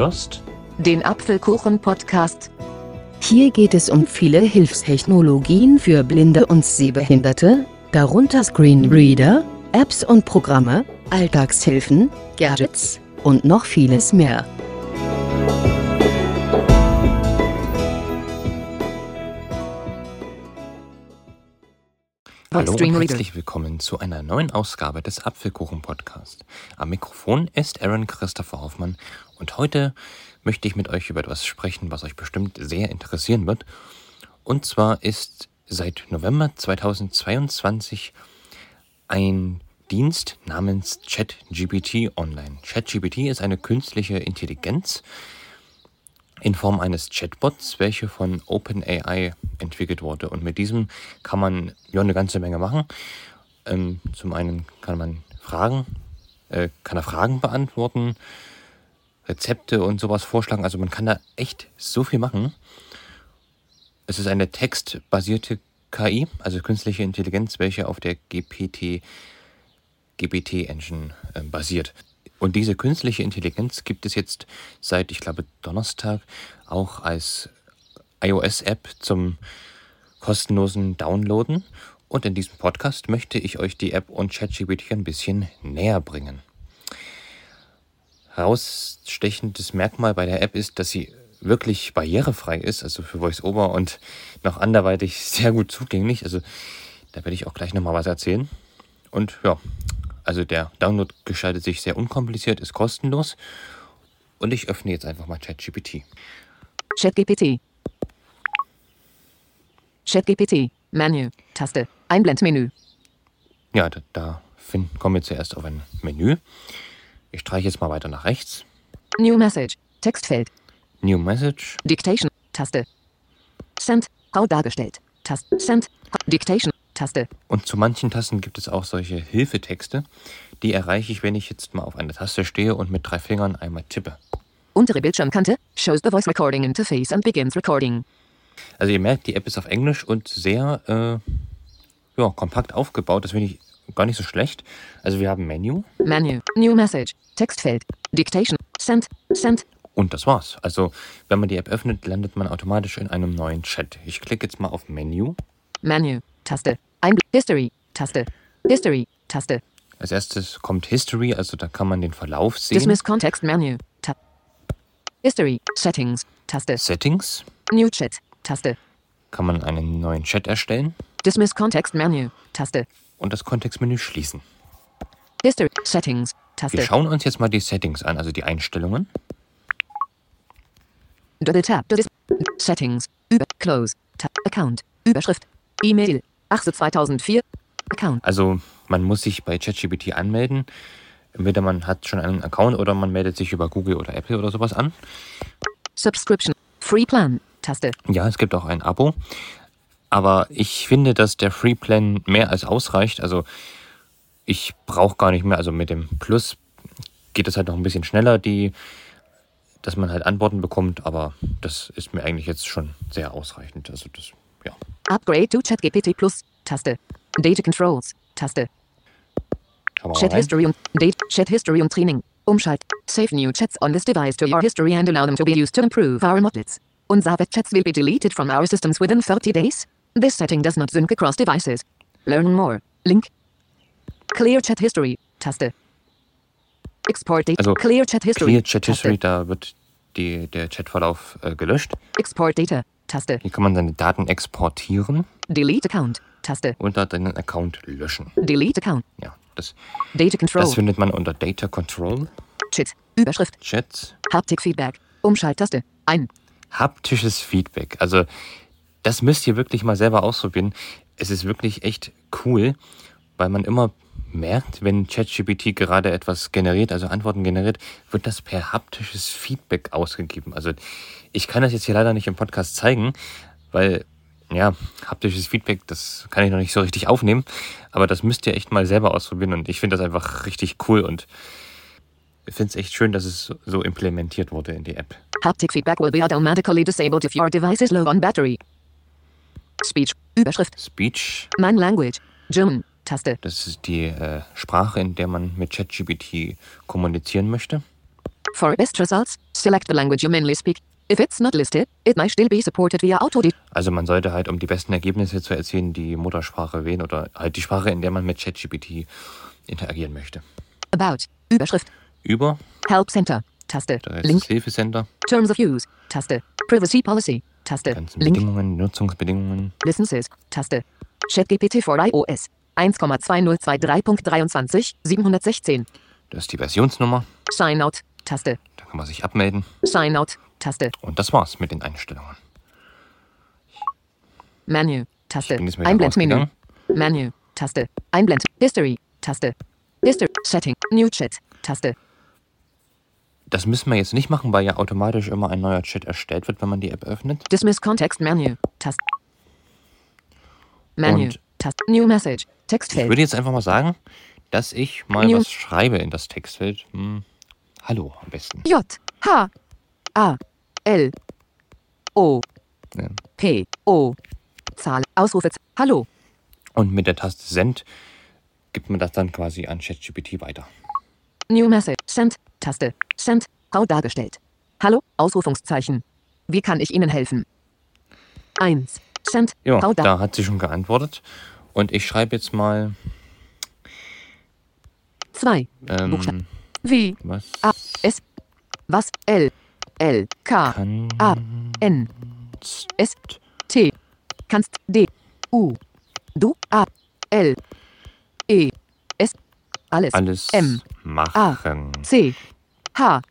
hörst den Apfelkuchen-Podcast. Hier geht es um viele Hilfstechnologien für Blinde und Sehbehinderte, darunter Screenreader, Apps und Programme, Alltagshilfen, Gadgets und noch vieles mehr. Hallo und herzlich willkommen zu einer neuen Ausgabe des Apfelkuchen-Podcast. Am Mikrofon ist Aaron Christopher Hoffmann und heute möchte ich mit euch über etwas sprechen, was euch bestimmt sehr interessieren wird. Und zwar ist seit November 2022 ein Dienst namens ChatGPT online. ChatGPT ist eine künstliche Intelligenz in Form eines Chatbots, welche von OpenAI entwickelt wurde. Und mit diesem kann man ja eine ganze Menge machen. Ähm, zum einen kann man Fragen, äh, kann er Fragen beantworten, Rezepte und sowas vorschlagen. Also man kann da echt so viel machen. Es ist eine textbasierte KI, also künstliche Intelligenz, welche auf der GPT, GPT-Engine äh, basiert. Und diese künstliche Intelligenz gibt es jetzt seit, ich glaube, Donnerstag auch als iOS-App zum kostenlosen Downloaden. Und in diesem Podcast möchte ich euch die App und ChatGPT ein bisschen näher bringen. Herausstechendes Merkmal bei der App ist, dass sie wirklich barrierefrei ist, also für VoiceOver und noch anderweitig sehr gut zugänglich. Also da werde ich auch gleich nochmal was erzählen. Und ja, also der Download gestaltet sich sehr unkompliziert, ist kostenlos. Und ich öffne jetzt einfach mal ChatGPT. ChatGPT. ChatGPT. Menü. Taste. Einblendmenü. Ja, da, da finden, kommen wir zuerst auf ein Menü. Ich streiche jetzt mal weiter nach rechts. New Message. Textfeld. New Message. Dictation. Taste. Send. Grau dargestellt. Taste. Send. Dictation. Taste. Und zu manchen Tasten gibt es auch solche Hilfetexte. Die erreiche ich, wenn ich jetzt mal auf eine Taste stehe und mit drei Fingern einmal tippe. Untere Bildschirmkante. Shows the voice recording interface and begins recording. Also ihr merkt, die App ist auf Englisch und sehr äh, ja, kompakt aufgebaut. Das finde ich gar nicht so schlecht. Also wir haben Menü Menü. New Message. Textfeld. Dictation. Send. Send. und das war's. Also wenn man die App öffnet, landet man automatisch in einem neuen Chat. Ich klicke jetzt mal auf Menü. Menü. Taste. Einbl History. Taste. History. Taste. Als erstes kommt History, also da kann man den Verlauf sehen. Dismiss Context Menü. Ta History. Settings. Taste. Settings New Chat. Taste. kann man einen neuen Chat erstellen Dismiss Context Menü. Taste. und das Kontextmenü schließen. History. Settings. Wir Taste. schauen uns jetzt mal die Settings an, also die Einstellungen. Double Tap. Dis Settings. Über. Close. Tab. Account. Überschrift. E-Mail. 8. 2004. Account. Also man muss sich bei ChatGPT anmelden. Entweder man hat schon einen Account oder man meldet sich über Google oder Apple oder sowas an. Subscription. Free Plan. Taste. Ja, es gibt auch ein Abo. Aber ich finde, dass der Free Plan mehr als ausreicht. Also ich brauche gar nicht mehr. Also mit dem Plus geht es halt noch ein bisschen schneller, die, dass man halt Antworten bekommt. Aber das ist mir eigentlich jetzt schon sehr ausreichend. Also das, ja. Upgrade to ChatGPT Plus. Taste. Data Controls. Taste. Chat. History und Date. Chat History und Training. Umschalt. Save new chats on this device to your history and allow them to be used to improve our models. Unsere chats will be deleted from our systems within 30 days. This setting does not sync across devices. Learn more. Link. Clear Chat History. Taste. Export Data. Also, Clear Chat History. Clear Chat. History, da wird die, der Chatverlauf äh, gelöscht. Export Data. Taste. Hier kann man seine Daten exportieren Delete Account. Taste. und dann seinen Account löschen. Delete Account. Ja, das, Data Control. das findet man unter Data Control, Chat. Überschrift. Chats, Haptik Feedback. Umschalttaste. Ein. haptisches Feedback. Also das müsst ihr wirklich mal selber ausprobieren. Es ist wirklich echt cool, weil man immer merkt, wenn ChatGPT gerade etwas generiert, also Antworten generiert, wird das per haptisches Feedback ausgegeben. Also ich kann das jetzt hier leider nicht im Podcast zeigen, weil ja, haptisches Feedback, das kann ich noch nicht so richtig aufnehmen, aber das müsst ihr echt mal selber ausprobieren und ich finde das einfach richtig cool und ich finde es echt schön, dass es so implementiert wurde in die App. Haptic feedback will be automatically disabled if your device is low on battery. Speech. Überschrift. Speech My language. German. Taste. Das ist die äh, Sprache, in der man mit ChatGPT kommunizieren möchte. For best results, select the language you mainly speak. If it's not listed, it might still be supported via auto Also man sollte halt, um die besten Ergebnisse zu erzielen, die Muttersprache wählen oder halt die Sprache, in der man mit ChatGPT interagieren möchte. About. Überschrift. Über, Help Center. Taste. Link. Hilfecenter, Terms of Use. Taste. Privacy Policy. Taste. ganzen Link. Bedingungen, Nutzungsbedingungen. Licenses. Taste. ChatGPT for iOS. 1,2023.23 716. Das ist die Versionsnummer, Sign out. Taste. da kann man sich abmelden. Sign out. Taste. Und das war's mit den Einstellungen. Menu. Taste. Einblendmenü. Menu. Taste. Einblend. History. Taste. History. Setting. New Chat. Taste. Das müssen wir jetzt nicht machen, weil ja automatisch immer ein neuer Chat erstellt wird, wenn man die App öffnet. Dismiss Context Menu. Taste. Und- Taste. New Message. Ich Textfeld. würde jetzt einfach mal sagen, dass ich mal New- was schreibe in das Textfeld. Hm. Hallo am besten. J. H. A. L. O. Ja. P. O. Zahl. Ausrufe. Hallo. Und mit der Taste Send gibt man das dann quasi an ChatGPT weiter. New Message. Send. Taste. Send. Frau dargestellt. Hallo. Ausrufungszeichen. Wie kann ich Ihnen helfen? 1. Send. Ja, Frau da. da hat sie schon geantwortet. Und ich schreibe jetzt mal 2. Buchstaben. ähm, Wie. was A. S. Was. L. L. K. kann A. N. S. T. Kannst. D. U. Du. A. L. E. S. Alles. alles M. machen? C. H.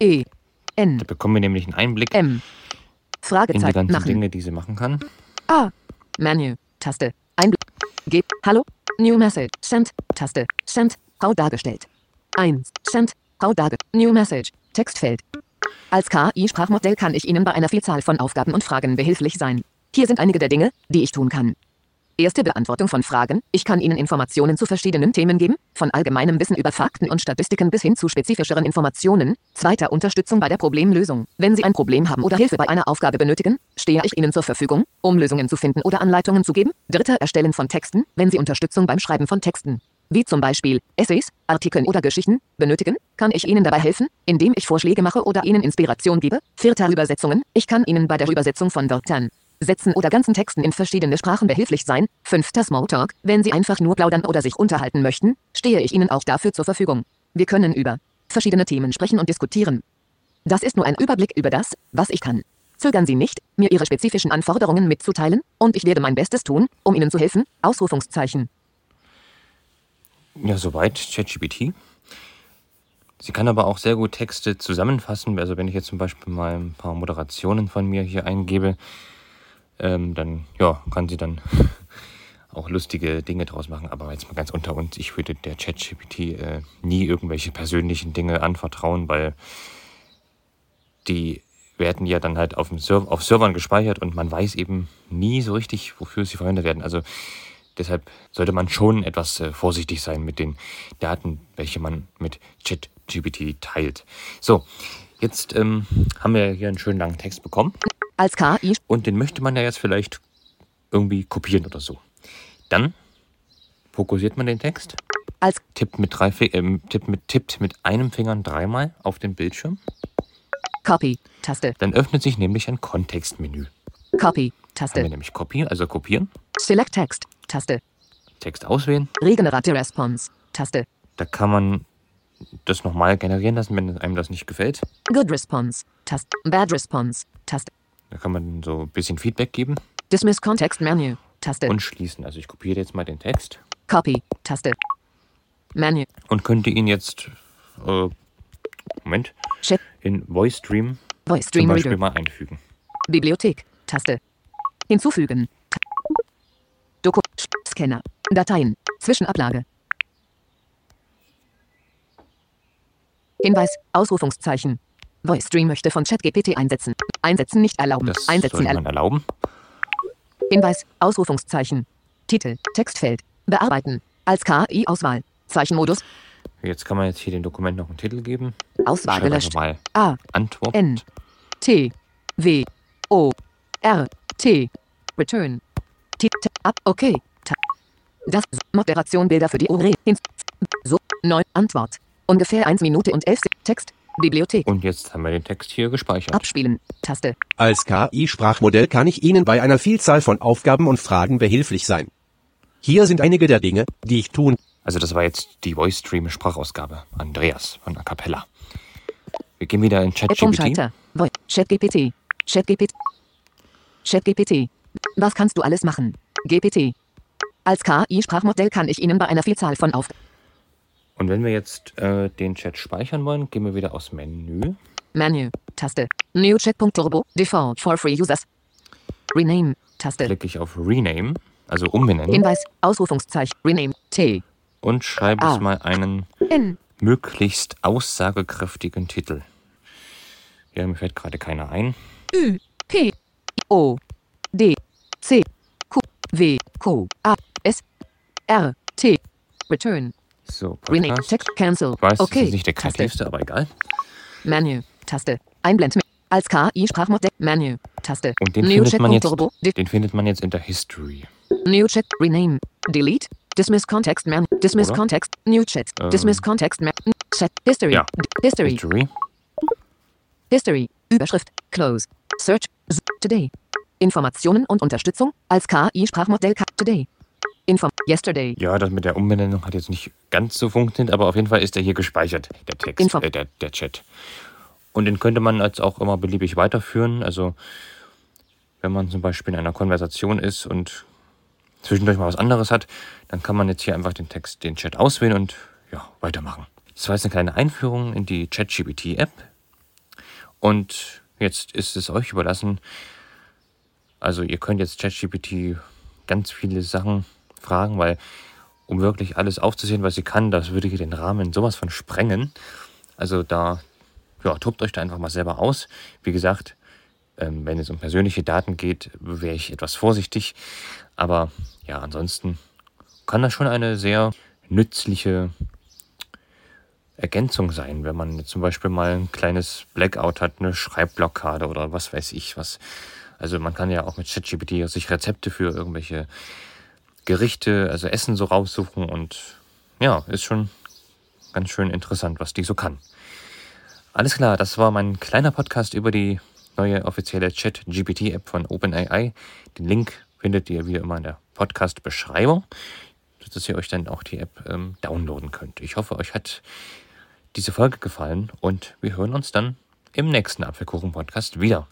E. N. Da bekommen wir nämlich einen Einblick M. in die Fragezeichen ganzen machen. Dinge, die sie machen kann. A. Menü. Taste. G. Hallo. New Message. Send. Taste. Send. Frau dargestellt. 1. Send. Frau darge. New Message. Textfeld. Als KI-Sprachmodell kann ich Ihnen bei einer Vielzahl von Aufgaben und Fragen behilflich sein. Hier sind einige der Dinge, die ich tun kann. Erste Beantwortung von Fragen. Ich kann Ihnen Informationen zu verschiedenen Themen geben, von allgemeinem Wissen über Fakten und Statistiken bis hin zu spezifischeren Informationen. Zweiter Unterstützung bei der Problemlösung. Wenn Sie ein Problem haben oder Hilfe bei einer Aufgabe benötigen, stehe ich Ihnen zur Verfügung, um Lösungen zu finden oder Anleitungen zu geben. Dritter Erstellen von Texten, wenn Sie Unterstützung beim Schreiben von Texten, wie zum Beispiel Essays, Artikeln oder Geschichten, benötigen, kann ich Ihnen dabei helfen, indem ich Vorschläge mache oder Ihnen Inspiration gebe. Vierter Übersetzungen. Ich kann Ihnen bei der Übersetzung von Wörtern, Sätzen oder ganzen Texten in verschiedene Sprachen behilflich sein. Fünfter Smalltalk. Wenn Sie einfach nur plaudern oder sich unterhalten möchten, stehe ich Ihnen auch dafür zur Verfügung. Wir können über verschiedene Themen sprechen und diskutieren. Das ist nur ein Überblick über das, was ich kann. Zögern Sie nicht, mir Ihre spezifischen Anforderungen mitzuteilen, und ich werde mein Bestes tun, um Ihnen zu helfen. Ausrufungszeichen. Ja, soweit ChatGPT. Sie kann aber auch sehr gut Texte zusammenfassen. Also wenn ich jetzt zum Beispiel mal ein paar Moderationen von mir hier eingebe, ähm, dann ja, kann sie dann auch lustige Dinge draus machen. Aber jetzt mal ganz unter uns, ich würde der ChatGPT äh, nie irgendwelche persönlichen Dinge anvertrauen, weil die werden ja dann halt auf, dem Server, auf Servern gespeichert und man weiß eben nie so richtig, wofür sie verwendet werden. Also deshalb sollte man schon etwas äh, vorsichtig sein mit den Daten, welche man mit ChatGPT teilt. So, jetzt ähm, haben wir hier einen schönen langen Text bekommen Als KI und den möchte man ja jetzt vielleicht irgendwie kopieren oder so. Dann fokussiert man den Text, als tippt mit, drei, ähm, tippt mit, tippt mit einem Finger dreimal auf den Bildschirm. Copy Taste. Dann öffnet sich nämlich ein Kontextmenü. Copy Haben wir Taste. nämlich Copy, also kopieren, Select Text Taste. Text auswählen. Regenerate Response Taste. Da kann man das nochmal generieren lassen, wenn einem das nicht gefällt. Good Response Taste. Bad Response Taste. Da kann man so ein bisschen Feedback geben Dismiss Context Menu Taste. und schließen. Also ich kopiere jetzt mal den Text Copy Taste. Menu und könnte ihn jetzt, äh, Moment, Chat in VoiceStream Voice zum Stream Beispiel Reader. mal einfügen. Bibliothek Taste. Hinzufügen. Doku Scanner. Dateien. Zwischenablage. Hinweis. Ausrufungszeichen. VoiceStream möchte von ChatGPT einsetzen. Einsetzen nicht erlauben. Das Einsetzen sollte erlauben. Hinweis. Ausrufungszeichen. Titel. Textfeld. Bearbeiten. Als KI-Auswahl. Zeichenmodus. Jetzt kann man jetzt hier dem Dokument noch einen Titel geben. Auswahl gelöscht. mal A. Antwort. N. T. W. O. R. T. Return. T. T ab. Okay. Ta das Moderation Bilder für die Ure. So. Neu. Antwort. Ungefähr 1 Minute und 11 Se- Text. Bibliothek. Und jetzt haben wir den Text hier gespeichert. Abspielen. Taste. Als KI-Sprachmodell kann ich Ihnen bei einer Vielzahl von Aufgaben und Fragen behilflich sein. Hier sind einige der Dinge, die ich tun Also das war jetzt die Voice Stream Sprachausgabe. Andreas von A Cappella. Wir gehen wieder in ChatGPT. ChatGPT. ChatGPT. ChatGPT. Was kannst du alles machen? GPT. Als KI-Sprachmodell kann ich Ihnen bei einer Vielzahl von Auf... Und wenn wir jetzt äh, den Chat speichern wollen, gehen wir wieder aus Menü. Menü. Taste. New Chat.turbo. Default for free users. Rename. Taste. Klicke ich auf Rename, also umbenennen, Hinweis. Ausrufungszeichen. Rename. T. und schreibe jetzt mal einen N. möglichst aussagekräftigen Titel. Ja, mir fällt gerade keiner ein. Ü. P. O. D. C. Q. W. Q. A. S. R. T. Return. So, Rename. Podcast. Text. Cancel. Ich weiß, okay. das ist nicht der Taste. kreativste, aber egal. Menü. Taste. Einblenden. Als KI-Sprachmodell. Menü. Taste. Und den New findet, Chat. man jetzt, Turbo. De den findet man jetzt in der History. New Chat. Rename. Delete. Dismiss Context Man. Dismiss Oder? Context. New Chat. Ähm. Dismiss Context Man. Chat. History. Ja. History. History. History. Überschrift. Close. Search. Z Today. Informationen und Unterstützung als KI-Sprachmodell. Ka- Today. Inform. Yesterday. Ja, das mit der Umbenennung hat jetzt nicht ganz so funktioniert, aber auf jeden Fall ist der hier gespeichert, der Text, Info. äh, der, der Chat. Und den könnte man als auch immer beliebig weiterführen. Also wenn man zum Beispiel in einer Konversation ist und zwischendurch mal was anderes hat, dann kann man jetzt hier einfach den Text, den Chat auswählen und ja, weitermachen. Das war jetzt eine kleine Einführung in die ChatGPT-App. Und jetzt ist es euch überlassen. Also ihr könnt jetzt ChatGPT ganz viele Sachen fragen, weil um wirklich alles aufzusehen, was sie kann, das würde hier den Rahmen sowas von sprengen. Also da, ja, tobt euch da einfach mal selber aus. Wie gesagt, ähm, wenn es um persönliche Daten geht, wäre ich etwas vorsichtig. Aber ja, ansonsten kann das schon eine sehr nützliche Ergänzung sein, wenn man zum Beispiel mal ein kleines Blackout hat, eine Schreibblockade oder was weiß ich was. Also man kann ja auch mit ChatGPT sich Rezepte für irgendwelche Gerichte, also Essen so raussuchen und ja, ist schon ganz schön interessant, was die so kann. Alles klar, das war mein kleiner Podcast über die neue offizielle Chat-GPT-App von OpenAI. Den Link findet ihr wie immer in der Podcast-Beschreibung, sodass ihr euch dann auch die App ähm, downloaden könnt. Ich hoffe, euch hat diese Folge gefallen und wir hören uns dann im nächsten Apfelkuchen-Podcast wieder.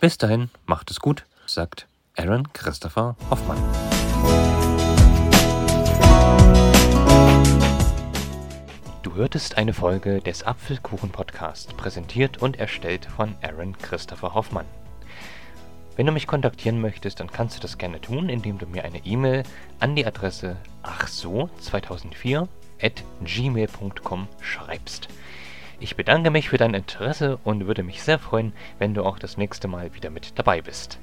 Bis dahin, macht es gut, sagt Aaron Christopher Hoffmann. Hörtest eine Folge des Apfelkuchen-Podcast, präsentiert und erstellt von Aaron Christopher Hoffmann. Wenn du mich kontaktieren möchtest, dann kannst du das gerne tun, indem du mir eine E-Mail an die Adresse achso2004 at gmail.com schreibst. Ich bedanke mich für dein Interesse und würde mich sehr freuen, wenn du auch das nächste Mal wieder mit dabei bist.